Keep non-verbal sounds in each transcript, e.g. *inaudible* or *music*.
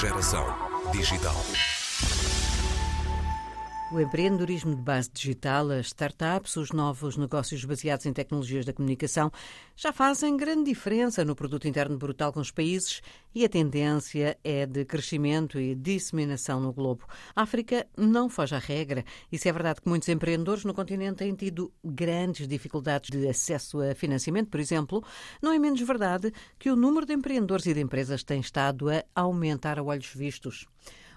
Geração digital. O empreendedorismo de base digital, as startups, os novos negócios baseados em tecnologias da comunicação já fazem grande diferença no produto interno bruto de alguns países e a tendência é de crescimento e disseminação no globo. A África não foge à regra. E se é verdade que muitos empreendedores no continente têm tido grandes dificuldades de acesso a financiamento, por exemplo, não é menos verdade que o número de empreendedores e de empresas tem estado a aumentar a olhos vistos.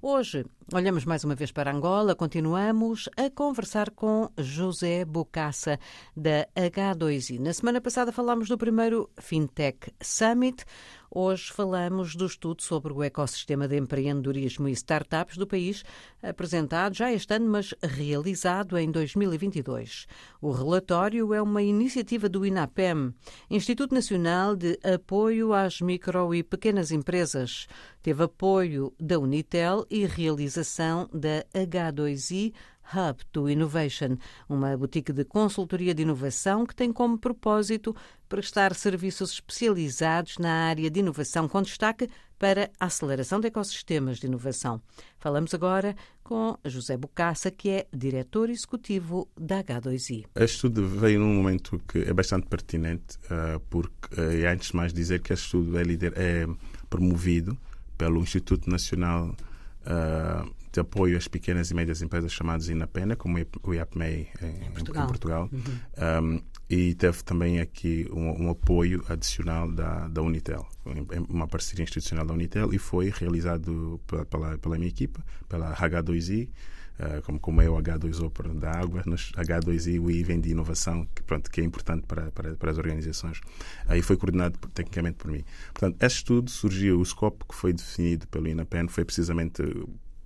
Hoje, olhamos mais uma vez para Angola, continuamos a conversar com José Bocassa, da H2I. Na semana passada falámos do primeiro Fintech Summit, Hoje falamos do estudo sobre o ecossistema de empreendedorismo e startups do país, apresentado já este ano, mas realizado em 2022. O relatório é uma iniciativa do INAPEM, Instituto Nacional de Apoio às Micro e Pequenas Empresas. Teve apoio da Unitel e realização da H2I Hub to Innovation, uma boutique de consultoria de inovação que tem como propósito prestar serviços especializados na área de inovação, com destaque para a aceleração de ecossistemas de inovação. Falamos agora com José Bocassa, que é diretor executivo da H2I. Este estudo veio num momento que é bastante pertinente, uh, porque, uh, antes de mais dizer que este estudo é, é promovido pelo Instituto Nacional uh, de apoio às pequenas e médias empresas chamados INAPENA, como o IAPMEI em, em Portugal. Em Portugal. Uhum. Um, e teve também aqui um, um, apoio adicional da, da Unitel, uma parceria institucional da Unitel, e foi realizado pela, pela, minha equipa, pela H2I, Uh, como, como é o H2O da água, nós, H2I, o I vem de inovação, que, pronto, que é importante para, para, para as organizações. Aí foi coordenado tecnicamente por mim. Portanto, este estudo surgiu, o escopo que foi definido pelo INAPEN foi precisamente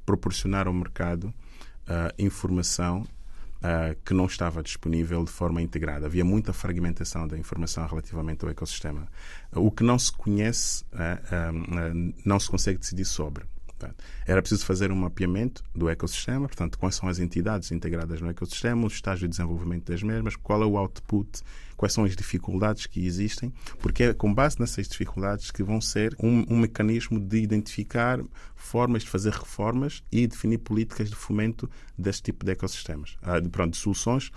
proporcionar ao mercado uh, informação Uh, que não estava disponível de forma integrada. Havia muita fragmentação da informação relativamente ao ecossistema. O que não se conhece, uh, não se consegue decidir sobre. Era preciso fazer um mapeamento do ecossistema, portanto, quais são as entidades integradas no ecossistema, o estágio de desenvolvimento das mesmas, qual é o output quais são as dificuldades que existem, porque é com base nessas dificuldades que vão ser um, um mecanismo de identificar formas de fazer reformas e definir políticas de fomento deste tipo de ecossistemas, ah, de, pronto, de soluções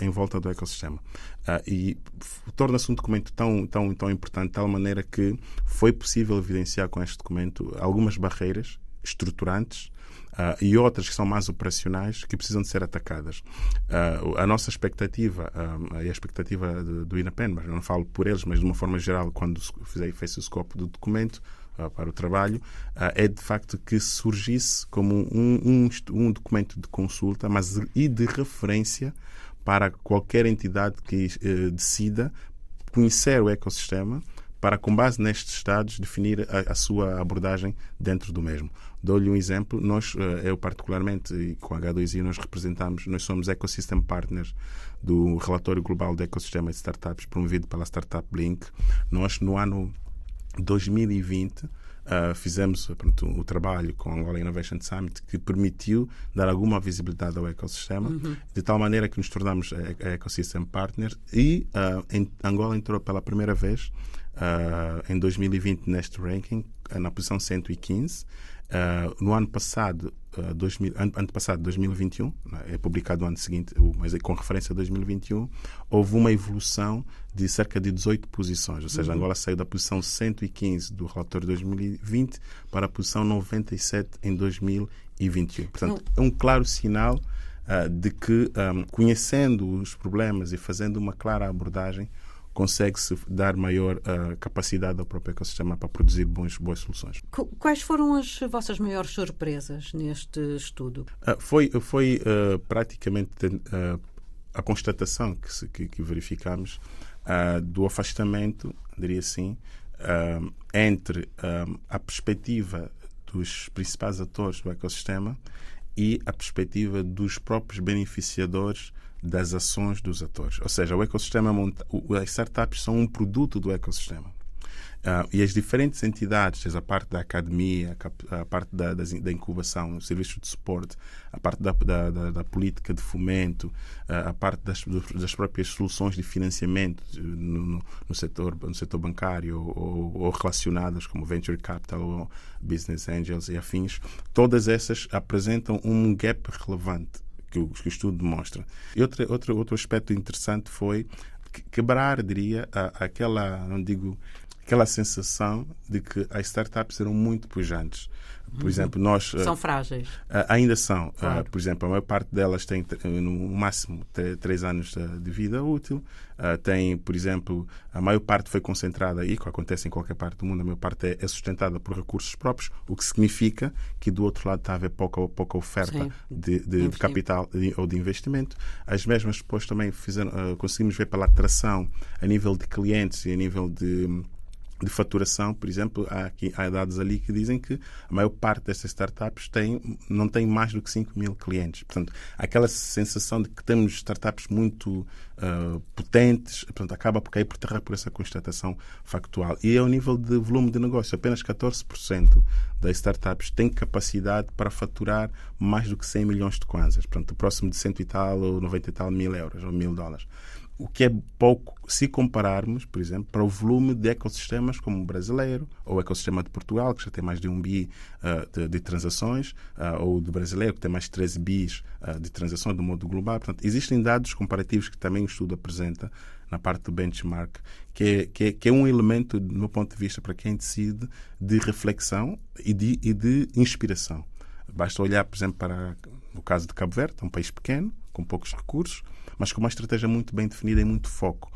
em volta do ecossistema. Ah, e torna-se um documento tão, tão, tão importante de tal maneira que foi possível evidenciar com este documento algumas barreiras estruturantes uh, e outras que são mais operacionais que precisam de ser atacadas. Uh, a nossa expectativa uh, e a expectativa do, do INAPEN, mas não falo por eles, mas de uma forma geral, quando fez o escopo do documento, para o trabalho, é de facto que surgisse como um, um, um, documento de consulta, mas e de referência para qualquer entidade que eh, decida conhecer o ecossistema para, com base nestes estados, definir a, a sua abordagem dentro do mesmo. Dou-lhe um exemplo. Nós, eh, eu particularmente, e com a H2I, nós representamos, nós somos Ecosystem Partners do Relatório Global de Ecossistema de Startups, promovido pela Startup Blink. Nós, no ano 2020, Uh, fizemos pronto, o trabalho com o Angola Innovation Summit que permitiu dar alguma visibilidade ao ecossistema, uhum. de tal maneira que nos tornamos Ecosystem Partners e uh, em, Angola entrou pela primeira vez uh, em 2020 neste ranking, na posição 115. Uh, no ano passado, uh, 2000, ano, ano passado, 2021, né, é publicado no ano seguinte, mas é com referência a 2021, houve uma evolução de cerca de 18 posições, ou seja, uhum. Angola saiu da posição 115 do relatório de 2020 para a posição 97 em 2021. Portanto, é um claro sinal uh, de que, um, conhecendo os problemas e fazendo uma clara abordagem, consegue-se dar maior uh, capacidade ao próprio ecossistema para produzir bons, boas soluções. Quais foram as vossas maiores surpresas neste estudo? Uh, foi foi uh, praticamente a constatação que, que, que verificamos do afastamento, diria assim, entre a perspectiva dos principais atores do ecossistema e a perspectiva dos próprios beneficiadores das ações dos atores. Ou seja, o ecossistema, as startups são um produto do ecossistema. Uh, e as diferentes entidades, a parte da academia, a parte da, da incubação, o serviço de suporte, a parte da, da, da, da política de fomento, uh, a parte das, das, próprias soluções de financiamento no, no, setor, no setor bancário ou, ou, relacionadas como Venture Capital ou Business Angels e afins, todas essas apresentam um gap relevante que o, que o estudo demonstra. E outro, outro, outro aspecto interessante foi quebrar, diria, aquela, não digo aquela sensação de que as startups eram muito pujantes. Por uhum. exemplo, nós. São frágeis. Uh, ainda são. Ah, claro. Uh, por exemplo, a maior parte delas tem no máximo três anos de vida útil. Uh, tem, por exemplo, a maior parte foi concentrada, e que acontece em qualquer parte do mundo, a maior parte é, é, sustentada por recursos próprios, o que significa que do outro lado está a haver pouca, pouca oferta de, de, de, capital ou de investimento. As mesmas depois também fizeram, conseguimos ver pela atração a nível de clientes e a nível de de faturação, por exemplo, há, aqui, há dados ali que dizem que a maior parte destas startups tem, não tem mais do que 5 mil clientes. Portanto, aquela sensação de que temos startups muito uh, potentes, portanto, acaba por cair por terra por essa constatação factual. E ao nível de volume de negócio, apenas 14% das startups têm capacidade para faturar mais do que 100 milhões de kwanzas, portanto, próximo de 100 e tal ou 90 e tal mil euros ou mil dólares o que é pouco se compararmos, por exemplo, para o volume de ecossistemas como o brasileiro, ou o ecossistema de Portugal, que já tem mais de um bi uh, de, de, transações, uh, ou do brasileiro, que tem mais de 13 bis uh, de transações do modo global. Portanto, existem dados comparativos que também o estudo apresenta na parte do benchmark, que é, que é, que é um elemento, do meu ponto de vista, para quem decide, de reflexão e de, e de inspiração. Basta olhar, por exemplo, para o caso de Cabo Verde, é um país pequeno, com poucos recursos, mas com uma estratégia muito bem definida e muito foco.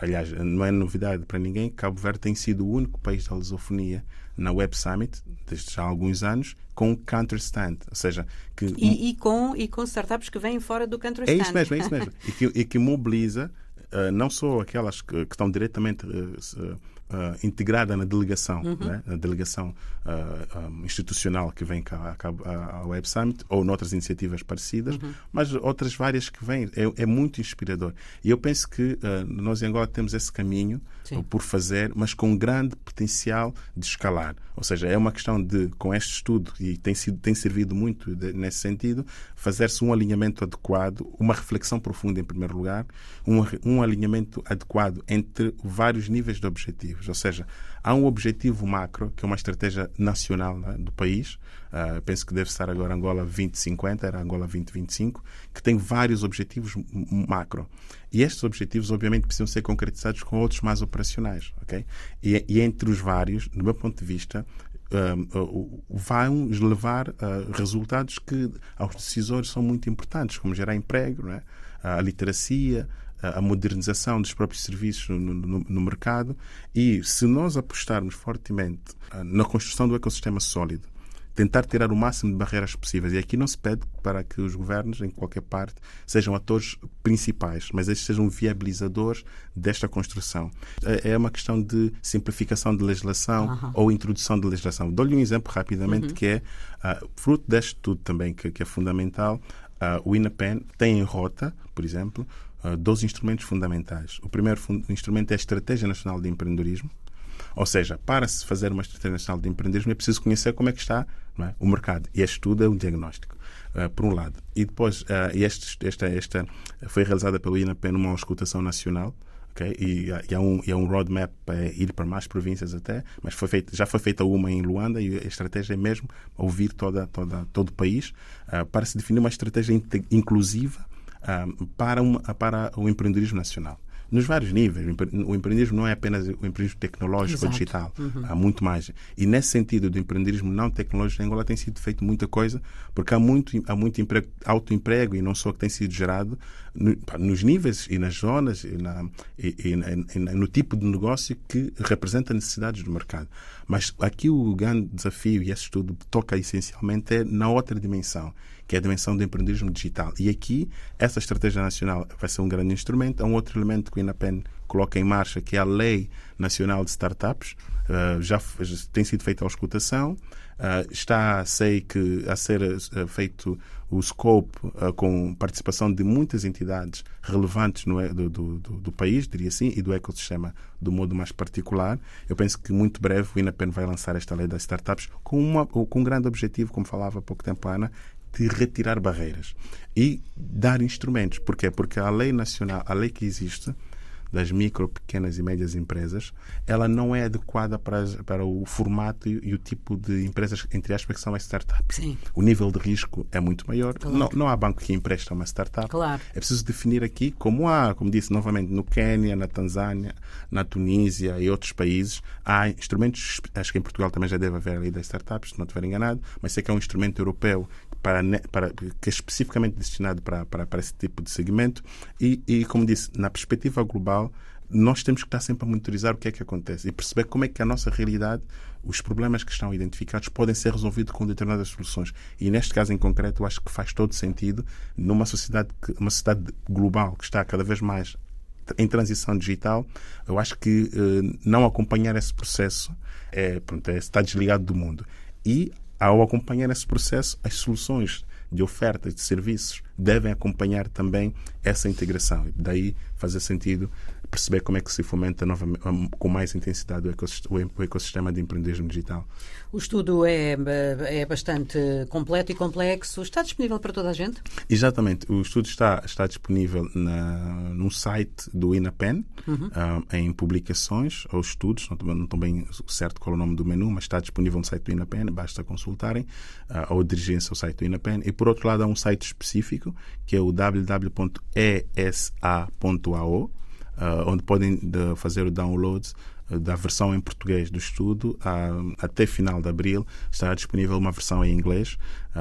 Aliás, não é novidade para ninguém, Cabo Verde tem sido o único país da lusofonia na Web Summit, desde já há alguns anos, com Counter Stand. Ou seja, que. E, e, com, e com startups que vêm fora do Counter Stand. É isso mesmo, é isso mesmo. *laughs* e, que, e que mobiliza uh, não só aquelas que, que estão diretamente. Uh, uh, integrada na delegação, uhum. né? na delegação uh, ah, um, institucional que vem cá ao Web Summit ou noutras iniciativas parecidas, uhum. mas outras várias que vêm. É, é, muito inspirador. E eu penso que uh, nós em Angola temos esse caminho Por fazer, mas com grande potencial de escalar. Ou seja, é uma questão de, com este estudo, e tem, sido, tem servido muito de, nesse sentido, fazer-se um alinhamento adequado, uma reflexão profunda em primeiro lugar, um, um alinhamento adequado entre vários níveis de objetivos, ou seja, há um objetivo macro, que é uma estratégia nacional né, do país, uh, penso que deve estar agora Angola 2050, era Angola 2025, que tem vários objetivos macro. E estes objetivos, obviamente, precisam ser concretizados com outros mais operacionais, ok? E, e entre os vários, do meu ponto de vista, uh, vão levar uh, resultados que aos decisores são muito importantes, como gerar emprego, é? a literacia, a modernização dos próprios serviços no, no, no, mercado e se nós apostarmos fortemente ah, na construção do ecossistema sólido, tentar tirar o máximo de barreiras possíveis. E aqui não se pede para que os governos, em qualquer parte, sejam atores principais, mas eles sejam viabilizadores desta construção. É, é uma questão de simplificação de legislação uhum. ou introdução de legislação. Dou-lhe um exemplo rapidamente uhum. que é uh, fruto deste estudo também, que, que é fundamental. Uh, o INAPEN tem em rota, por exemplo, uh, dois instrumentos fundamentais. O primeiro fund instrumento é a Estratégia Nacional de Empreendedorismo, ou seja, para se fazer uma estratégia nacional de empreendedorismo é preciso conhecer como é que está é? o mercado. E este estudo é um diagnóstico, uh, por um lado. E depois, uh, este, esta, esta foi realizada pelo INAP numa auscultação nacional. Okay? E, e, há um, e há um roadmap para ir para mais províncias até, mas foi feito, já foi feita uma em Luanda e a estratégia é mesmo ouvir toda, toda, todo o país uh, para se definir uma estratégia inclusiva para, uma, para o empreendedorismo nacional nos vários níveis. O empreendedorismo não é apenas o empreendedorismo tecnológico ou digital, uhum. há muito mais. E nesse sentido do empreendedorismo não tecnológico, em Angola tem sido feito muita coisa, porque há muito, há muito emprego, autoemprego e não só que tem sido gerado no, nos níveis e nas zonas e, na, e, e, e, no tipo de negócio que representa necessidades do mercado. Mas aqui o grande desafio, e esse estudo toca essencialmente, é na outra dimensão, que é a dimensão do empreendedorismo digital. E aqui, essa estratégia nacional vai ser um grande instrumento. Há um outro elemento que o INAPEN coloca em marcha, que é a Lei Nacional de Startups. Uh, já tem sido feita a auscultação. Uh, está, sei que, a ser uh, feito o scope com participação de muitas entidades relevantes no, do, do, do, país, diria assim, e do ecossistema do modo mais particular. Eu penso que muito breve o INAPEN vai lançar esta lei das startups com, uma, com um grande objetivo, como falava há pouco tempo a Ana, de retirar barreiras e dar instrumentos. Porquê? Porque a lei nacional, a lei que existe, das micro, pequenas e médias empresas, ela não é adequada para, para o formato e, e, o tipo de empresas, entre aspas, que são as startups. Sim. O nível de risco é muito maior. Claro. Não, não há banco que empresta uma startup. Claro. É preciso definir aqui, como há, como disse novamente, no Quênia, na Tanzânia, na Tunísia e outros países, há instrumentos, acho que em Portugal também já deve haver a lei das startups, se não estiver enganado, mas sei que é um instrumento europeu para, para, que é especificamente destinado para, para, para esse tipo de segmento. E, e, como disse, na perspectiva global, nós temos que estar sempre a monitorizar o que é que acontece e perceber como é que a nossa realidade, os problemas que estão identificados, podem ser resolvidos com determinadas soluções. E neste caso em concreto, eu acho que faz todo sentido numa sociedade, uma sociedade global que está cada vez mais em transição digital, eu acho que eh, não acompanhar esse processo é, pronto, é, está desligado do mundo. E ao acompanhar esse processo, as soluções de ofertas de serviços devem acompanhar também essa integração. Daí fazer sentido perceber como é que se fomenta novamente, com mais intensidade o ecossistema de empreendedorismo digital. O estudo é, é bastante completo e complexo. Está disponível para toda a gente? Exatamente. O estudo está, está disponível na, no site do INAPEN, uhum. uh, em publicações ou estudos. Não, não estou bem certo qual é o nome do menu, mas está disponível no site do INAPEN. Basta consultarem uh, ou dirigirem-se ao site do INAPEN. E, por outro lado, há um site específico que é o www.esa.ao uh, onde podem de, fazer o download uh, da versão em português do estudo. Uh, até final de abril estará disponível uma versão em inglês,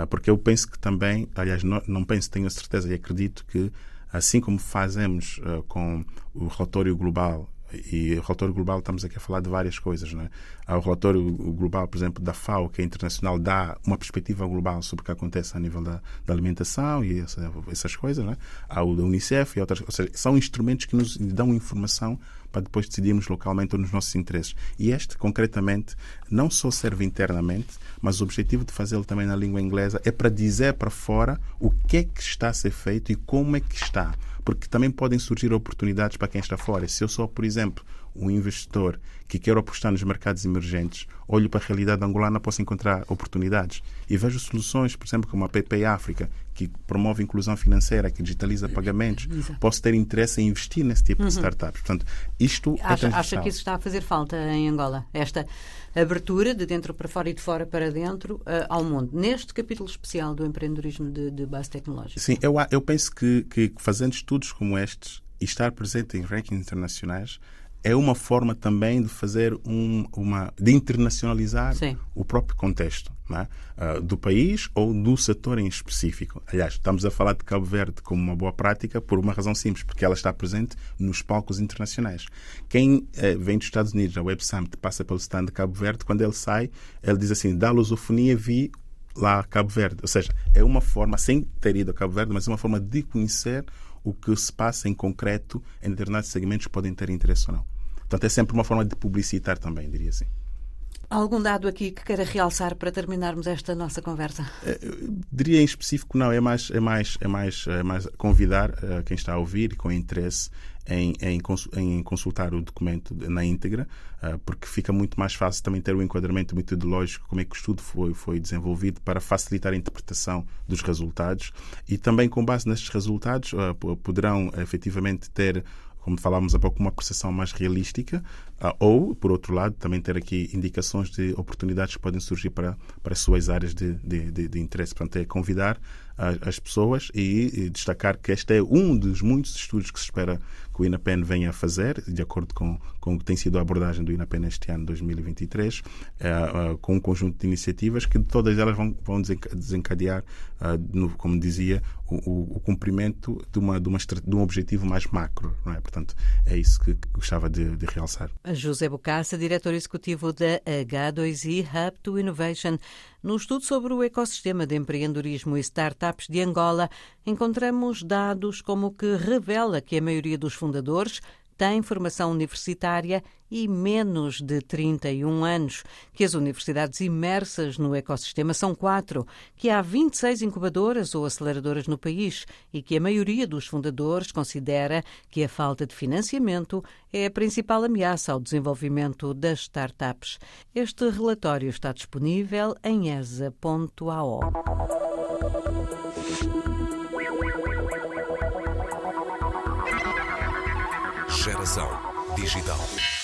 porque eu penso que também, aliás, não, não penso, tenho a certeza e acredito que, assim como fazemos com o relatório global e o relatório global, estamos aqui a falar de várias coisas. Não é? Há o relatório global, por exemplo, da FAO, que é internacional, dá uma perspectiva global sobre o que acontece a nível da, da alimentação e essa, essas coisas. Não é? Há o da Unicef e outras. Ou seja, são instrumentos que nos dão informação para depois decidirmos localmente nos nossos interesses. E este, concretamente, não só serve internamente, mas o objetivo de fazê-lo também na língua inglesa é para dizer para fora o que é que está a ser feito e como é que está porque também podem surgir oportunidades para quem está fora. Se eu sou, por exemplo, um investidor que quer apostar nos mercados emergentes, olho para a realidade angolana, posso encontrar oportunidades. E vejo soluções, por exemplo, como a PP África, que promove inclusão financeira, que digitaliza pagamentos. Exato. Posso ter interesse em investir nesse tipo uhum. de startups. Portanto, isto acha, é acha que isso está a fazer falta em Angola? Esta abertura de dentro para fora e de fora para dentro uh, ao mundo, neste capítulo especial do empreendedorismo de, de base tecnológica? Sim, eu, eu penso que, que fazendo estudos como estes e estar presente em rankings internacionais é uma forma também de fazer um, uma de internacionalizar Sim. o próprio contexto é? uh, do país ou do setor em específico. Aliás, estamos a falar de Cabo Verde como uma boa prática por uma razão simples, porque ela está presente nos palcos internacionais. Quem uh, vem dos Estados Unidos, a Web Summit, passa pelo stand de Cabo Verde, quando ele sai, ele diz assim: da lusofonia vi lá Cabo Verde. Ou seja, é uma forma, sem ter ido a Cabo Verde, mas é uma forma de conhecer o que se passa em concreto em determinados segmentos que podem ter interesse ou não. Portanto, é sempre uma forma de publicitar também, diria assim. Algum dado aqui que queira realçar para terminarmos esta nossa conversa? Eh, eu diria em específico não, é mais, é mais, é mais, é mais convidar uh, quem está a ouvir com interesse em, em, em consultar o documento na íntegra, uh, porque fica muito mais fácil também ter o um enquadramento metodológico, como é que o estudo foi, foi desenvolvido, para facilitar a interpretação dos resultados e também com base nestes resultados uh, poderão efetivamente ter como falámos há pouco, uma percepção mais realística, ah, ou, por outro lado, também ter aqui indicações de oportunidades que podem surgir para, para as suas áreas de, de, de, de interesse. Portanto, é convidar as pessoas e, destacar que este é um dos muitos estudos que se espera que o INAPEN venha a fazer, de acordo com, com o que tem sido a abordagem do INAPEN este ano 2023, uh, uh, com um conjunto de iniciativas que todas elas vão, vão desencadear, no, como dizia, o, o, o, cumprimento de, uma, de, uma, de um objetivo mais macro. Não é? Portanto, é isso que gostava de, de realçar. José Bocassa, diretor executivo da H2I Hub to Innovation No estudo sobre o ecossistema de empreendedorismo e startups de Angola, encontramos dados como o que revela que a maioria dos fundadores tem formação universitária e menos de 31 anos, que as universidades imersas no ecossistema são quatro, que há 26 incubadoras ou aceleradoras no país e que a maioria dos fundadores considera que a falta de financiamento é a principal ameaça ao desenvolvimento das startups. Este relatório está disponível em esa.ao. Digital.